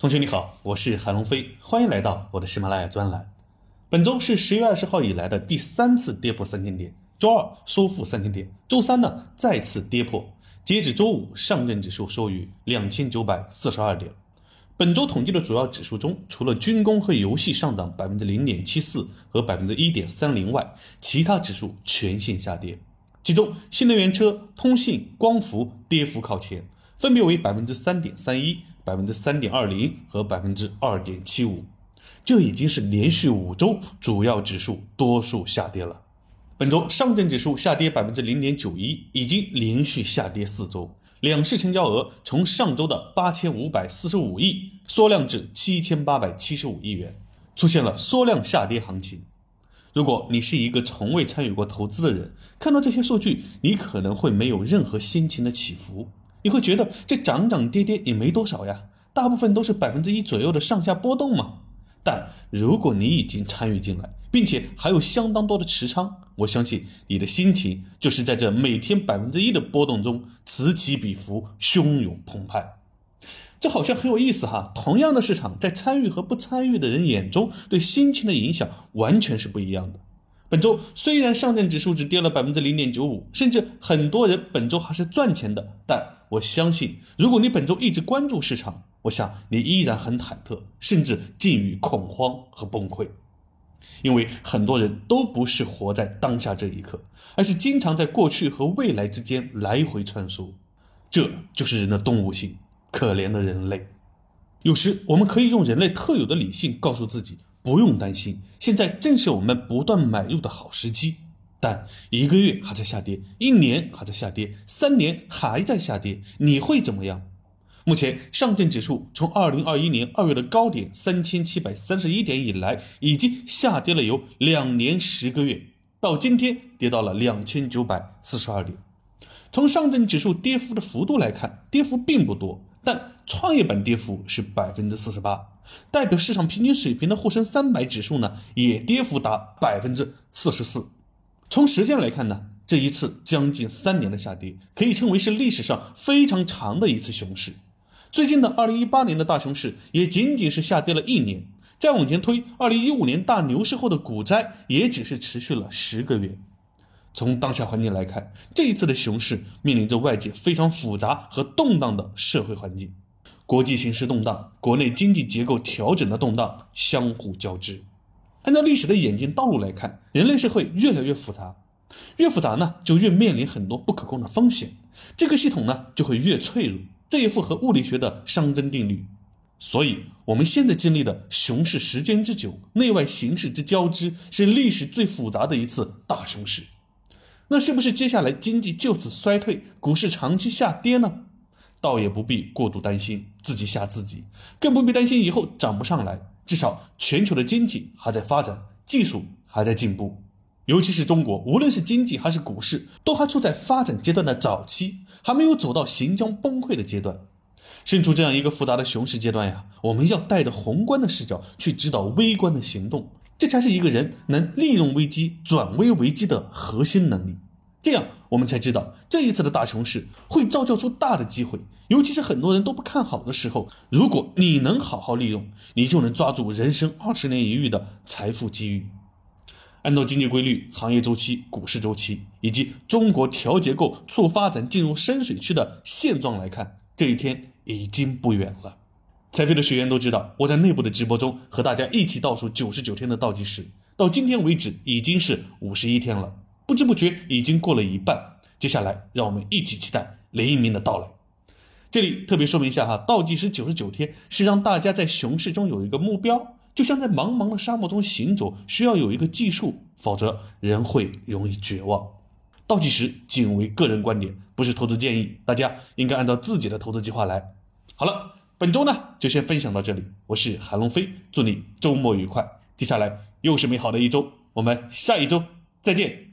同学你好，我是韩龙飞，欢迎来到我的喜马拉雅专栏。本周是十月二十号以来的第三次跌破三千点，周二收复三千点，周三呢再次跌破。截止周五，上证指数收于两千九百四十二点。本周统计的主要指数中，除了军工和游戏上涨百分之零点七四和百分之一点三零外，其他指数全线下跌。其中，新能源车、通信、光伏跌幅靠前，分别为百分之三点三一。百分之三点二零和百分之二点七五，这已经是连续五周主要指数多数下跌了。本周上证指数下跌百分之零点九一，已经连续下跌四周。两市成交额从上周的八千五百四十五亿缩量至七千八百七十五亿元，出现了缩量下跌行情。如果你是一个从未参与过投资的人，看到这些数据，你可能会没有任何心情的起伏。你会觉得这涨涨跌跌也没多少呀，大部分都是百分之一左右的上下波动嘛。但如果你已经参与进来，并且还有相当多的持仓，我相信你的心情就是在这每天百分之一的波动中此起彼伏、汹涌澎湃。这好像很有意思哈。同样的市场，在参与和不参与的人眼中，对心情的影响完全是不一样的。本周虽然上证指数只跌了百分之零点九五，甚至很多人本周还是赚钱的，但我相信，如果你本周一直关注市场，我想你依然很忐忑，甚至近于恐慌和崩溃，因为很多人都不是活在当下这一刻，而是经常在过去和未来之间来回穿梭，这就是人的动物性，可怜的人类。有时我们可以用人类特有的理性告诉自己。不用担心，现在正是我们不断买入的好时机。但一个月还在下跌，一年还在下跌，三年还在下跌，你会怎么样？目前上证指数从二零二一年二月的高点三千七百三十一点以来，已经下跌了有两年十个月，到今天跌到了两千九百四十二点。从上证指数跌幅的幅度来看，跌幅并不多。但创业板跌幅是百分之四十八，代表市场平均水平的沪深三百指数呢，也跌幅达百分之四十四。从时间来看呢，这一次将近三年的下跌，可以称为是历史上非常长的一次熊市。最近的二零一八年的大熊市也仅仅是下跌了一年，再往前推，二零一五年大牛市后的股灾也只是持续了十个月。从当下环境来看，这一次的熊市面临着外界非常复杂和动荡的社会环境，国际形势动荡，国内经济结构调整的动荡相互交织。按照历史的演进道路来看，人类社会越来越复杂，越复杂呢，就越面临很多不可控的风险，这个系统呢就会越脆弱，这也符合物理学的熵增定律。所以，我们现在经历的熊市时间之久，内外形势之交织，是历史最复杂的一次大熊市。那是不是接下来经济就此衰退，股市长期下跌呢？倒也不必过度担心，自己吓自己，更不必担心以后涨不上来。至少全球的经济还在发展，技术还在进步，尤其是中国，无论是经济还是股市，都还处在发展阶段的早期，还没有走到行将崩溃的阶段。身处这样一个复杂的熊市阶段呀，我们要带着宏观的视角去指导微观的行动。这才是一个人能利用危机转危为机的核心能力。这样，我们才知道这一次的大熊市会造就出大的机会，尤其是很多人都不看好的时候，如果你能好好利用，你就能抓住人生二十年一遇的财富机遇。按照经济规律、行业周期、股市周期以及中国调结构促发展进入深水区的现状来看，这一天已经不远了。财飞的学员都知道，我在内部的直播中和大家一起倒数九十九天的倒计时，到今天为止已经是五十一天了，不知不觉已经过了一半。接下来，让我们一起期待雷鸣的到来。这里特别说明一下哈，倒计时九十九天是让大家在熊市中有一个目标，就像在茫茫的沙漠中行走，需要有一个计数，否则人会容易绝望。倒计时仅为个人观点，不是投资建议，大家应该按照自己的投资计划来。好了。本周呢，就先分享到这里。我是韩龙飞，祝你周末愉快。接下来又是美好的一周，我们下一周再见。